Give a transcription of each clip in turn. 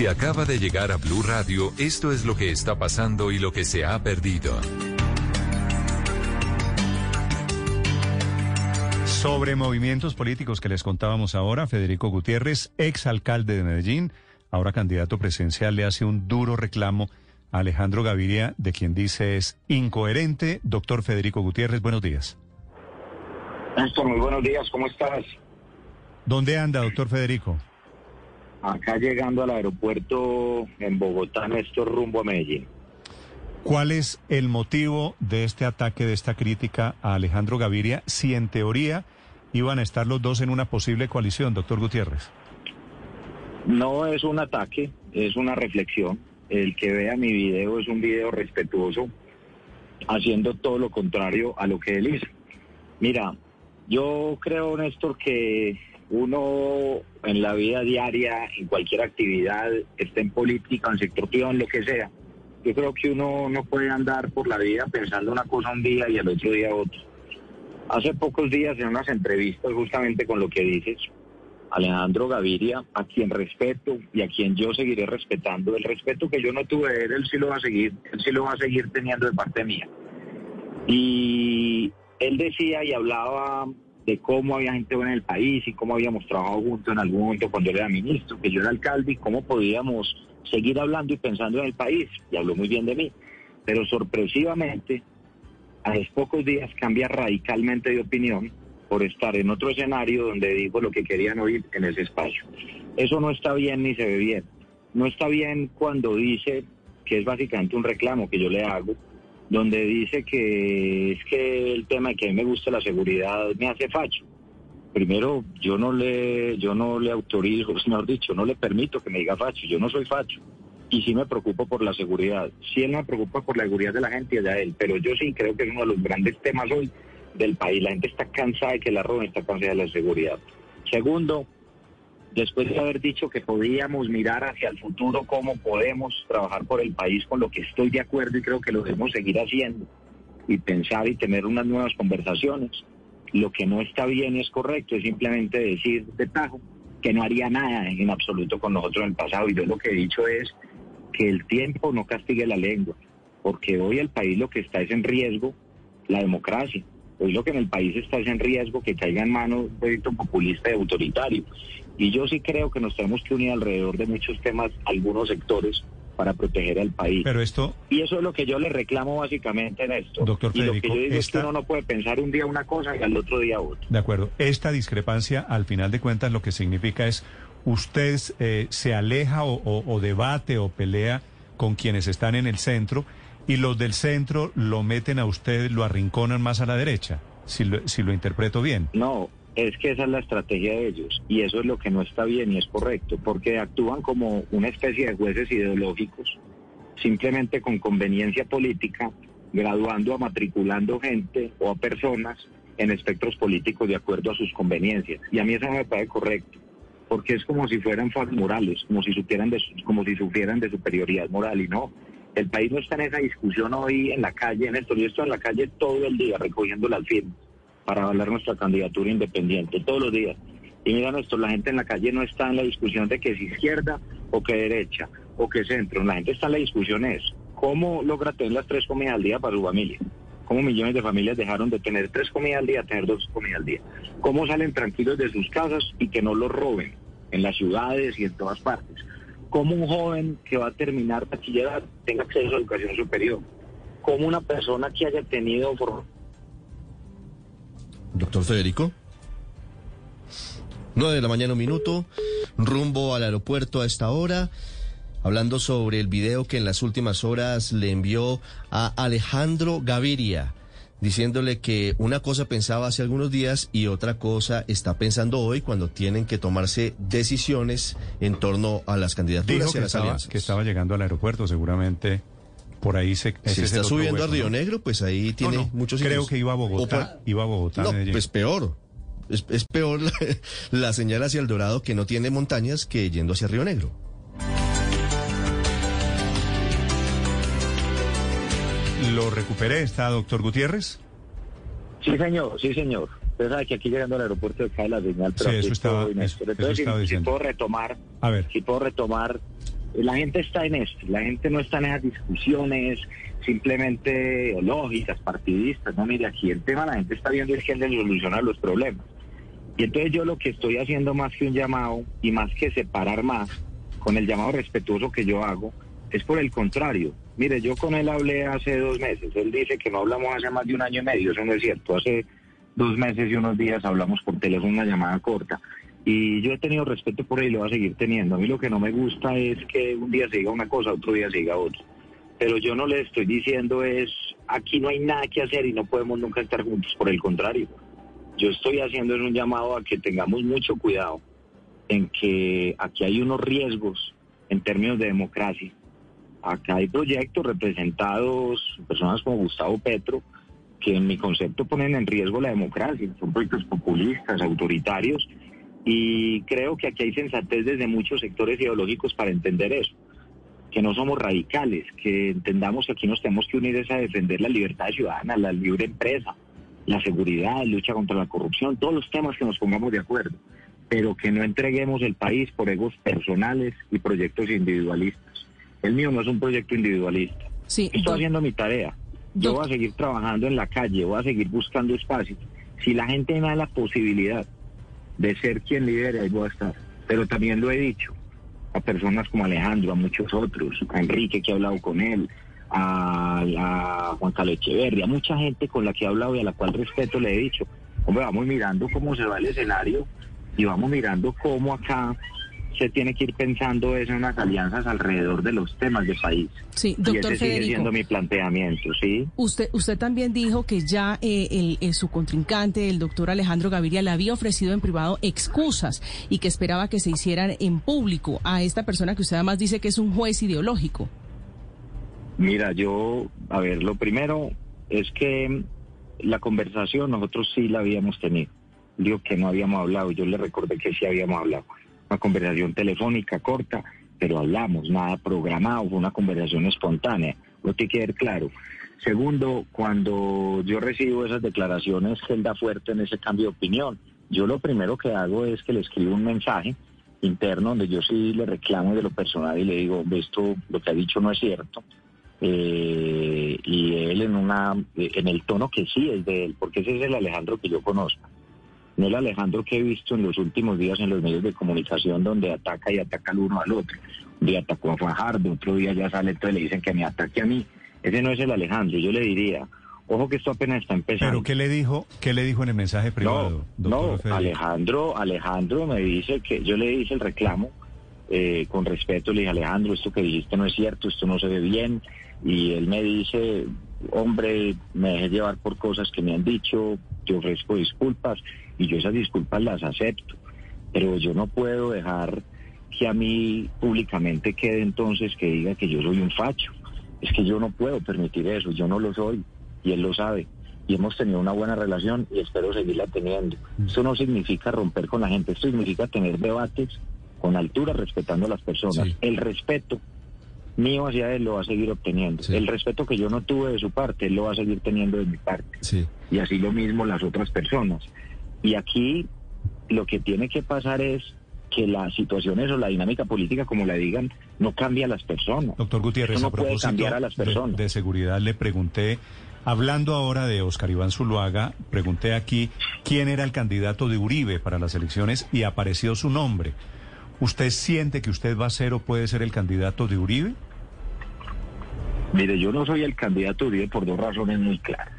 Si acaba de llegar a Blue Radio, esto es lo que está pasando y lo que se ha perdido. Sobre movimientos políticos que les contábamos ahora, Federico Gutiérrez, ex alcalde de Medellín, ahora candidato presidencial, le hace un duro reclamo a Alejandro Gaviria, de quien dice es incoherente. Doctor Federico Gutiérrez, buenos días. Néstor, muy buenos días, ¿cómo estás? ¿Dónde anda, doctor Federico? Acá llegando al aeropuerto en Bogotá, Néstor, rumbo a Medellín. ¿Cuál es el motivo de este ataque, de esta crítica a Alejandro Gaviria, si en teoría iban a estar los dos en una posible coalición, doctor Gutiérrez? No es un ataque, es una reflexión. El que vea mi video es un video respetuoso, haciendo todo lo contrario a lo que él hizo. Mira, yo creo, Néstor, que uno en la vida diaria, en cualquier actividad, esté en política, en sector privado, en lo que sea, yo creo que uno no puede andar por la vida pensando una cosa un día y al otro día otro. Hace pocos días en unas entrevistas justamente con lo que dices, Alejandro Gaviria, a quien respeto y a quien yo seguiré respetando, el respeto que yo no tuve de él, él sí lo va a seguir, él sí lo va a seguir teniendo de parte mía. Y él decía y hablaba de cómo había gente buena en el país y cómo habíamos trabajado juntos en algún momento cuando él era ministro, que yo era alcalde y cómo podíamos seguir hablando y pensando en el país. Y habló muy bien de mí. Pero sorpresivamente, a los pocos días cambia radicalmente de opinión por estar en otro escenario donde dijo lo que querían oír en ese espacio. Eso no está bien ni se ve bien. No está bien cuando dice que es básicamente un reclamo que yo le hago, donde dice que es que el tema de que a mí me gusta la seguridad me hace facho. Primero, yo no le, yo no le autorizo, mejor dicho, no le permito que me diga facho, yo no soy facho. Y sí me preocupo por la seguridad. Sí él me preocupa por la seguridad de la gente y allá él, pero yo sí creo que es uno de los grandes temas hoy del país. La gente está cansada de que la roben, está cansada de la seguridad. Segundo, después de haber dicho que podíamos mirar hacia el futuro cómo podemos trabajar por el país, con lo que estoy de acuerdo y creo que lo debemos seguir haciendo, y pensar y tener unas nuevas conversaciones. Lo que no está bien es correcto es simplemente decir de tajo que no haría nada en absoluto con nosotros en el pasado. Y yo lo que he dicho es que el tiempo no castigue la lengua, porque hoy el país lo que está es en riesgo la democracia. Hoy lo que en el país está es en riesgo que caiga en manos un proyecto populista y autoritario. Y yo sí creo que nos tenemos que unir alrededor de muchos temas, algunos sectores, para proteger al país. Pero esto... Y eso es lo que yo le reclamo básicamente en esto. Doctor y lo que Federico, yo digo es que esta- uno no puede pensar un día una cosa y al otro día otra. De acuerdo. Esta discrepancia, al final de cuentas, lo que significa es usted eh, se aleja o, o- o debate o pelea con quienes están en el centro y los del centro lo meten a usted, lo arrinconan más a la derecha, si lo, si lo interpreto bien. No, es que esa es la estrategia de ellos y eso es lo que no está bien y es correcto, porque actúan como una especie de jueces ideológicos, simplemente con conveniencia política, graduando a matriculando gente o a personas en espectros políticos de acuerdo a sus conveniencias. Y a mí eso no me parece correcto, porque es como si fueran morales, como si supieran de, como si sufrieran de superioridad moral y no. El país no está en esa discusión hoy en la calle, en esto. Yo estoy en la calle todo el día recogiendo las firmas para avalar nuestra candidatura independiente, todos los días. Y mira, esto, la gente en la calle no está en la discusión de que si izquierda o que derecha o que centro. La gente está en la discusión es cómo logra tener las tres comidas al día para su familia. Cómo millones de familias dejaron de tener tres comidas al día a tener dos comidas al día. Cómo salen tranquilos de sus casas y que no los roben en las ciudades y en todas partes. Cómo un joven que va a terminar bachillerato tenga acceso a educación superior. Cómo una persona que haya tenido formación Doctor Federico. 9 de la mañana, un minuto, rumbo al aeropuerto a esta hora, hablando sobre el video que en las últimas horas le envió a Alejandro Gaviria, diciéndole que una cosa pensaba hace algunos días y otra cosa está pensando hoy cuando tienen que tomarse decisiones en torno a las candidaturas Dijo y a las estaba, alianzas. que estaba llegando al aeropuerto, seguramente por ahí se... está subiendo a hueco, Río ¿no? Negro, pues ahí tiene No, no, muchos Creo que iba a Bogotá, por- iba a Bogotá, No, pues peor. Es, es peor la, la señal hacia el Dorado que no tiene montañas que yendo hacia Río Negro. Lo recuperé, está doctor Gutiérrez. Sí, señor, sí, señor. Usted sabe que aquí llegando al aeropuerto cae la señal, pero Sí, eso estaba- estoy, eso- Entonces, si- puedo retomar, A ver. si puedo retomar la gente está en esto, la gente no está en esas discusiones simplemente ideológicas, partidistas, no, mire, aquí el tema la gente está viendo es que le solucionar los problemas. Y entonces yo lo que estoy haciendo más que un llamado y más que separar más con el llamado respetuoso que yo hago, es por el contrario. Mire, yo con él hablé hace dos meses, él dice que no hablamos hace más de un año y medio, eso no es cierto, hace dos meses y unos días hablamos por teléfono una llamada corta. Y yo he tenido respeto por él y lo voy a seguir teniendo. A mí lo que no me gusta es que un día se diga una cosa, otro día se diga otra. Pero yo no le estoy diciendo es, aquí no hay nada que hacer y no podemos nunca estar juntos. Por el contrario, yo estoy haciendo un llamado a que tengamos mucho cuidado en que aquí hay unos riesgos en términos de democracia. Acá hay proyectos representados, personas como Gustavo Petro, que en mi concepto ponen en riesgo la democracia. Son proyectos populistas, autoritarios, y creo que aquí hay sensatez desde muchos sectores ideológicos para entender eso, que no somos radicales, que entendamos que aquí nos tenemos que unir a defender la libertad ciudadana, la libre empresa, la seguridad, la lucha contra la corrupción, todos los temas que nos pongamos de acuerdo, pero que no entreguemos el país por egos personales y proyectos individualistas. El mío no es un proyecto individualista. Sí, Estoy haciendo mi tarea. Yo voy a seguir trabajando en la calle, voy a seguir buscando espacios. Si la gente me da la posibilidad de ser quien lidere, ahí voy a estar. Pero también lo he dicho a personas como Alejandro, a muchos otros, a Enrique que he hablado con él, a, a Juan Carlos Echeverri, a mucha gente con la que he hablado y a la cual respeto le he dicho, hombre, vamos mirando cómo se va el escenario y vamos mirando cómo acá se tiene que ir pensando eso en unas alianzas alrededor de los temas del país. Sí, y doctor ese sigue Federico. siendo mi planteamiento, ¿sí? Usted, usted también dijo que ya eh, el, el- su contrincante, el doctor Alejandro Gaviria, le había ofrecido en privado excusas y que esperaba que se hicieran en público a esta persona que usted además dice que es un juez ideológico. Mira, yo, a ver, lo primero es que la conversación nosotros sí la habíamos tenido. Digo que no habíamos hablado, yo le recordé que sí habíamos hablado. Una conversación telefónica corta, pero hablamos, nada programado, fue una conversación espontánea. Lo tiene que ver claro. Segundo, cuando yo recibo esas declaraciones que él da fuerte en ese cambio de opinión, yo lo primero que hago es que le escribo un mensaje interno donde yo sí le reclamo de lo personal y le digo, esto, lo que ha dicho no es cierto eh, y él en una en el tono que sí es de él, porque ese es el Alejandro que yo conozco. No el Alejandro que he visto en los últimos días en los medios de comunicación donde ataca y ataca al uno al otro. Un día atacó a Fajardo, otro día ya sale, entonces le dicen que me ataque a mí. Ese no es el Alejandro. Yo le diría, ojo que esto apenas está empezando. Pero ¿qué le dijo? ¿Qué le dijo en el mensaje privado, No? Alejandro, Alejandro me dice que yo le hice el reclamo eh, con respeto, le dije Alejandro, esto que dijiste no es cierto, esto no se ve bien, y él me dice, hombre, me dejé llevar por cosas que me han dicho, te ofrezco disculpas, y yo esas disculpas las acepto, pero yo no puedo dejar que a mí públicamente quede entonces que diga que yo soy un facho, es que yo no puedo permitir eso, yo no lo soy, y él lo sabe y hemos tenido una buena relación y espero seguirla teniendo. Esto no significa romper con la gente, esto significa tener debates con altura, respetando a las personas. Sí. El respeto mío hacia él lo va a seguir obteniendo. Sí. El respeto que yo no tuve de su parte, él lo va a seguir teniendo de mi parte. Sí. Y así lo mismo las otras personas. Y aquí lo que tiene que pasar es que las situaciones o la dinámica política, como la digan, no cambia a las personas. Doctor Gutiérrez, no a puede propósito cambiar a las de- personas. de, seguridad, le pregunté, hablando ahora de Oscar Iván Zuluaga, pregunté aquí quién era el candidato de Uribe para las elecciones y apareció su nombre. ¿Usted siente que usted va a ser o puede ser el candidato de Uribe? Mire, yo no soy el candidato de Uribe por dos razones muy claras.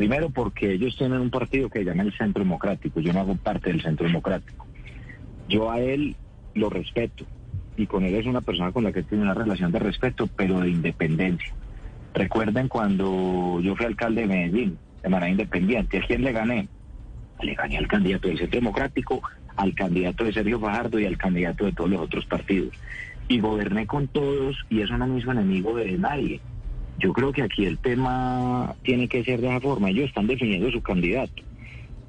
Primero, porque ellos tienen un partido que se llama el Centro Democrático. Yo no hago parte del Centro Democrático. Yo a él lo respeto y con él es una persona con la que tiene una relación de respeto, pero de independencia. Recuerden cuando yo fui alcalde de Medellín, de manera independiente, ¿a quién le gané? Le gané al candidato del Centro Democrático, al candidato de Sergio Fajardo y al candidato de todos los otros partidos. Y goberné con todos y eso no me hizo enemigo de nadie. Yo creo que aquí el tema tiene que ser de esa forma. Ellos están definiendo su candidato.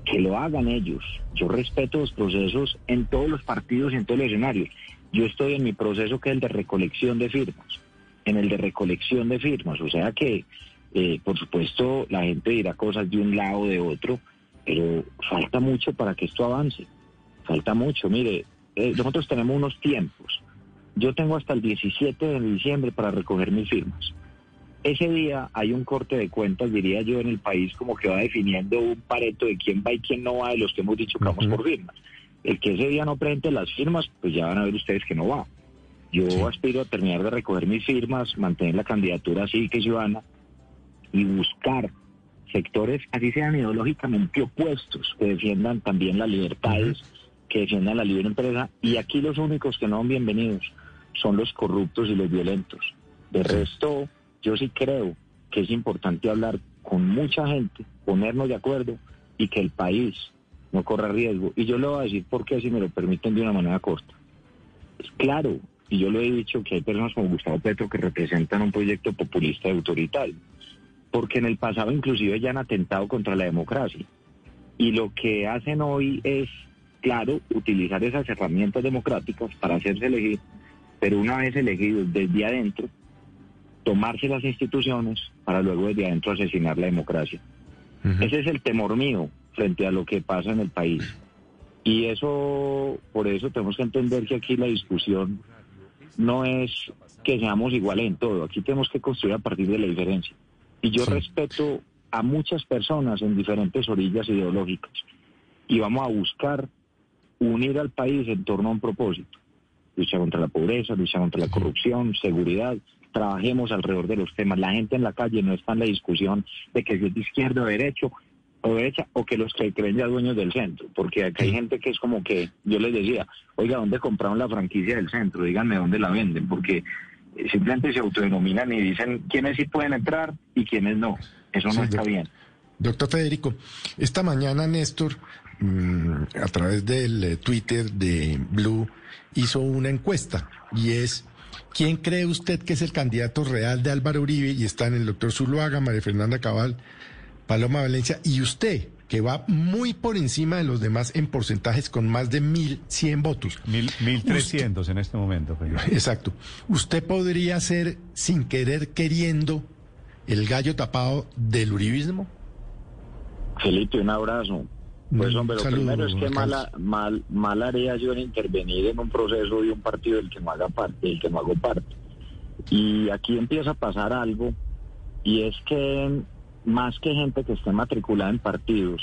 Que lo hagan ellos. Yo respeto los procesos en todos los partidos y en todos los escenarios. Yo estoy en mi proceso que es el de recolección de firmas. En el de recolección de firmas. O sea que, eh, por supuesto, la gente dirá cosas de un lado o de otro, pero falta mucho para que esto avance. Falta mucho. Mire, eh, nosotros tenemos unos tiempos yo tengo hasta el 17 de diciembre para recoger mis firmas. Ese día hay un corte de cuentas, diría yo, en el país como que va definiendo un pareto de quién va y quién no va de los que hemos dicho que vamos por firmas. El que ese día no presente las firmas, pues ya van a ver ustedes que no va. Yo aspiro a terminar de recoger mis firmas, mantener la candidatura cívica y ciudadana y buscar sectores, así sean ideológicamente opuestos, que defiendan también las libertades, que defiendan la libre empresa. Y aquí los únicos que no son bienvenidos son los corruptos y los violentos. De resto, yo sí creo que es importante hablar con mucha gente, ponernos de acuerdo y que el país no corra riesgo. Y yo le voy a decir por qué, si me lo permiten de una manera corta. Es claro, y yo lo he dicho, que hay personas como Gustavo Petro que representan un proyecto populista y autoritario, porque en el pasado inclusive ya han atentado contra la democracia. Y lo que hacen hoy es, claro, utilizar esas herramientas democráticas para hacerse elegir, pero una vez elegidos desde adentro, tomarse las instituciones para luego desde adentro asesinar la democracia. Ese es el temor mío frente a lo que pasa en el país. Y eso, por eso tenemos que entender que aquí la discusión no es que seamos iguales en todo, aquí tenemos que construir a partir de la diferencia. Y yo respeto a muchas personas en diferentes orillas ideológicas y vamos a buscar unir al país en torno a un propósito. Lucha contra la pobreza, lucha contra la corrupción, seguridad, trabajemos alrededor de los temas. La gente en la calle no está en la discusión de que es de izquierda o derecho o derecha o que los que creen ya dueños del centro, porque acá hay gente que es como que yo les decía, oiga, ¿dónde compraron la franquicia del centro? Díganme dónde la venden, porque simplemente se autodenominan y dicen quiénes sí pueden entrar y quiénes no. Eso no está bien. Doctor Federico, esta mañana Néstor, mm, a través del eh, Twitter de Blue, hizo una encuesta y es ¿Quién cree usted que es el candidato real de Álvaro Uribe? Y están el doctor Zuluaga, María Fernanda Cabal, Paloma Valencia y usted, que va muy por encima de los demás en porcentajes con más de 1.100 votos. Mil, 1.300 en este momento. Exacto. ¿Usted podría ser, sin querer, queriendo, el gallo tapado del uribismo? Felipe, un abrazo. Pues hombre, lo primero es que mala, mal, mal haría yo en intervenir en un proceso de un partido del que no haga parte, del que no hago parte. Y aquí empieza a pasar algo, y es que más que gente que esté matriculada en partidos,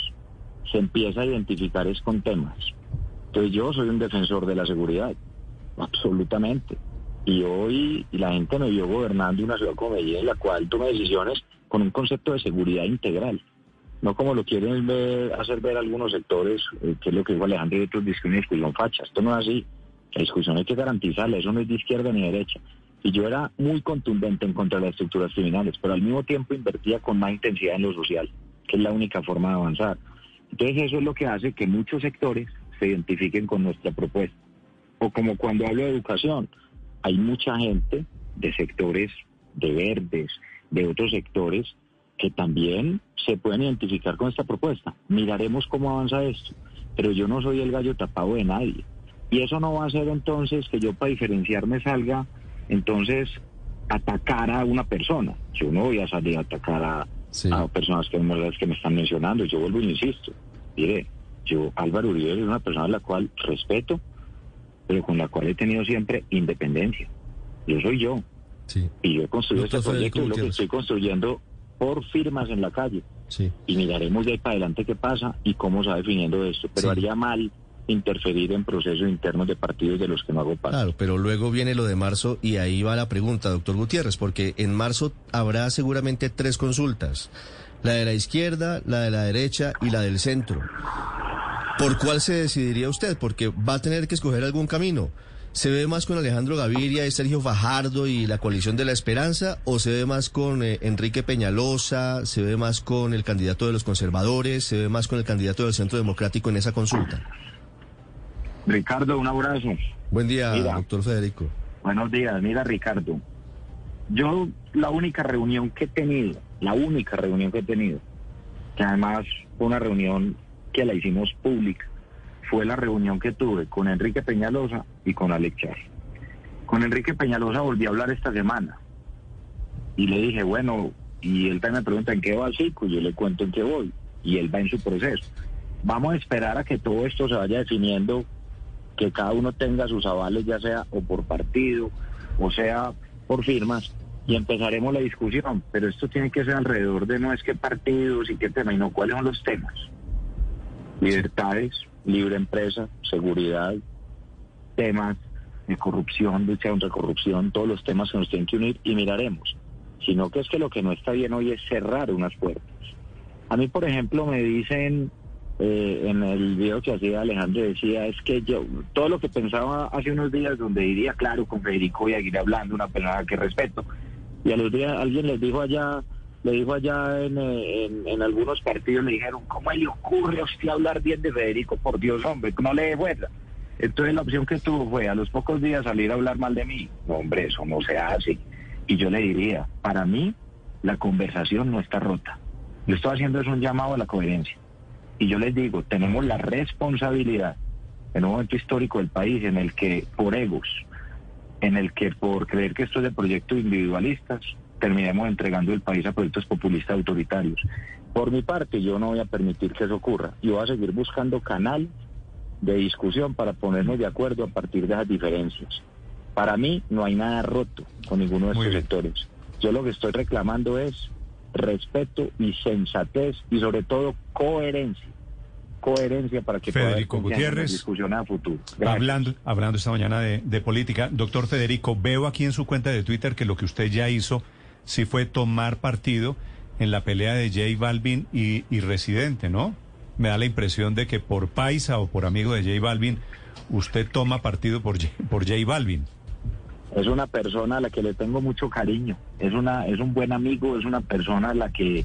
se empieza a identificar es con temas. Entonces yo soy un defensor de la seguridad, absolutamente. Y hoy la gente me vio gobernando una ciudad como Medellín en la cual toma decisiones con un concepto de seguridad integral no como lo quieren ver, hacer ver algunos sectores, eh, que es lo que dijo Alejandro y otros, dice una discusión facha. Esto no es así. La discusión hay que garantizarla, eso no es de izquierda ni de derecha. Y yo era muy contundente en contra de las estructuras criminales, pero al mismo tiempo invertía con más intensidad en lo social, que es la única forma de avanzar. Entonces eso es lo que hace que muchos sectores se identifiquen con nuestra propuesta. O como cuando hablo de educación, hay mucha gente de sectores de verdes, de otros sectores, que también se pueden identificar con esta propuesta. Miraremos cómo avanza esto, pero yo no soy el gallo tapado de nadie. Y eso no va a ser entonces que yo para diferenciarme salga entonces atacar a una persona. Yo no voy a salir a atacar a, personas que, que me están mencionando. Yo vuelvo y insisto. Mire, yo Álvaro Uribe es una persona a la cual respeto, pero con la cual he tenido siempre independencia. Yo soy yo. Y yo he construido este proyecto, lo que estoy construyendo por firmas en la calle. Sí. Y miraremos de ahí para adelante qué pasa y cómo se va definiendo esto. Pero haría mal interferir en procesos internos de partidos de los que no hago parte. Claro, pero luego viene lo de marzo y ahí va la pregunta, doctor Gutiérrez, porque en marzo habrá seguramente tres consultas, la de la izquierda, la de la derecha y la del centro. ¿Por cuál se decidiría usted? Porque va a tener que escoger algún camino. ¿Se ve más con Alejandro Gaviria y Sergio Fajardo y la coalición de la esperanza o se ve más con eh, Enrique Peñalosa, se ve más con el candidato de los conservadores, se ve más con el candidato del Centro Democrático en esa consulta? Ricardo, un abrazo. Buen día, doctor Federico. Buenos días, mira Ricardo. Yo la única reunión que he tenido, la única reunión que he tenido, que además fue una reunión que la hicimos pública, fue la reunión que tuve con Enrique Peñalosa y con Alex Char. Con Enrique Peñalosa volví a hablar esta semana y le dije, bueno, y él también me pregunta en qué va el ciclo, y yo le cuento en qué voy, y él va en su proceso. Vamos a esperar a que todo esto se vaya definiendo que cada uno tenga sus avales, ya sea o por partido, o sea por firmas, y empezaremos la discusión. Pero esto tiene que ser alrededor de no es qué partidos y qué tema, y no cuáles son los temas. Libertades, libre empresa, seguridad, temas de corrupción, lucha contra corrupción, todos los temas que nos tienen que unir y miraremos. Sino que es que lo que no está bien hoy es cerrar unas puertas. A mí, por ejemplo, me dicen eh, en el video que hacía Alejandro, decía, es que yo, todo lo que pensaba hace unos días, donde diría, claro, con Federico voy a seguir hablando, una persona que respeto, y a los días alguien les dijo allá, le dijo allá en, eh, en, algunos partidos, le dijeron, ¿cómo le ocurre a usted hablar bien de Federico? Por Dios, hombre, no le dé Entonces la opción que tuvo fue a los pocos días salir a hablar mal de mí. Hombre, eso no se hace. Y yo le diría, para mí la conversación no está rota. Lo estoy haciendo es un llamado a la coherencia. Y yo les digo, tenemos la responsabilidad en un momento histórico del país en el que por egos, en el que por creer que esto es de proyectos individualistas, terminemos entregando el país a proyectos populistas autoritarios. Por mi parte, yo no voy a permitir que eso ocurra. Yo voy a seguir buscando canales de discusión para ponernos de acuerdo a partir de esas diferencias. Para mí no hay nada roto con ninguno de estos sectores. Yo lo que estoy reclamando es respeto y sensatez y sobre todo coherencia. Coherencia para que Federico Gutiérrez discusión a futuro. Hablando, hablando esta mañana de, de política, doctor Federico, veo aquí en su cuenta de Twitter que lo que usted ya hizo sí fue tomar partido en la pelea de J Balvin y, y Residente, ¿no? Me da la impresión de que por paisa o por amigo de J Balvin, usted toma partido por por J Balvin es una persona a la que le tengo mucho cariño, es una es un buen amigo, es una persona a la que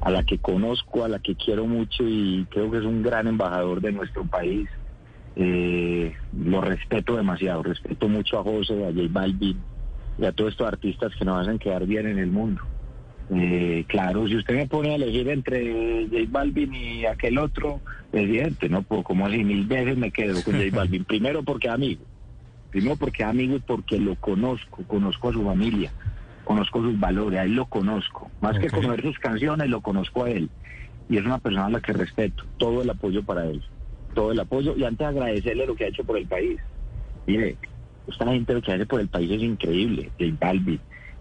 a la que conozco, a la que quiero mucho y creo que es un gran embajador de nuestro país. Eh, lo respeto demasiado, respeto mucho a José, a J Balvin y a todos estos artistas que nos hacen quedar bien en el mundo. Eh, claro, si usted me pone a elegir entre J Balvin y aquel otro presidente, no puedo, como así mil veces me quedo con J Balvin. Primero porque amigo Primero porque amigo y porque lo conozco, conozco a su familia, conozco sus valores, a él lo conozco. Más que conocer sus canciones, lo conozco a él. Y es una persona a la que respeto. Todo el apoyo para él. Todo el apoyo. Y antes agradecerle lo que ha hecho por el país. Mire, esta gente lo que hace por el país es increíble. El Balbi,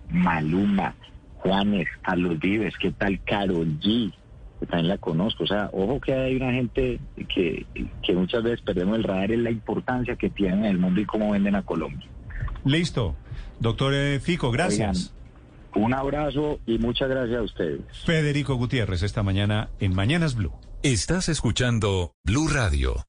Maluma, Juanes, Carlos Vives, ¿qué tal Carol G? también la conozco. O sea, ojo que hay una gente que, que muchas veces perdemos el radar en la importancia que tienen en el mundo y cómo venden a Colombia. Listo. Doctor eh, Fico, gracias. un abrazo y muchas gracias a ustedes. Federico Gutiérrez, esta mañana en Mañanas Blue. Estás escuchando Blue Radio.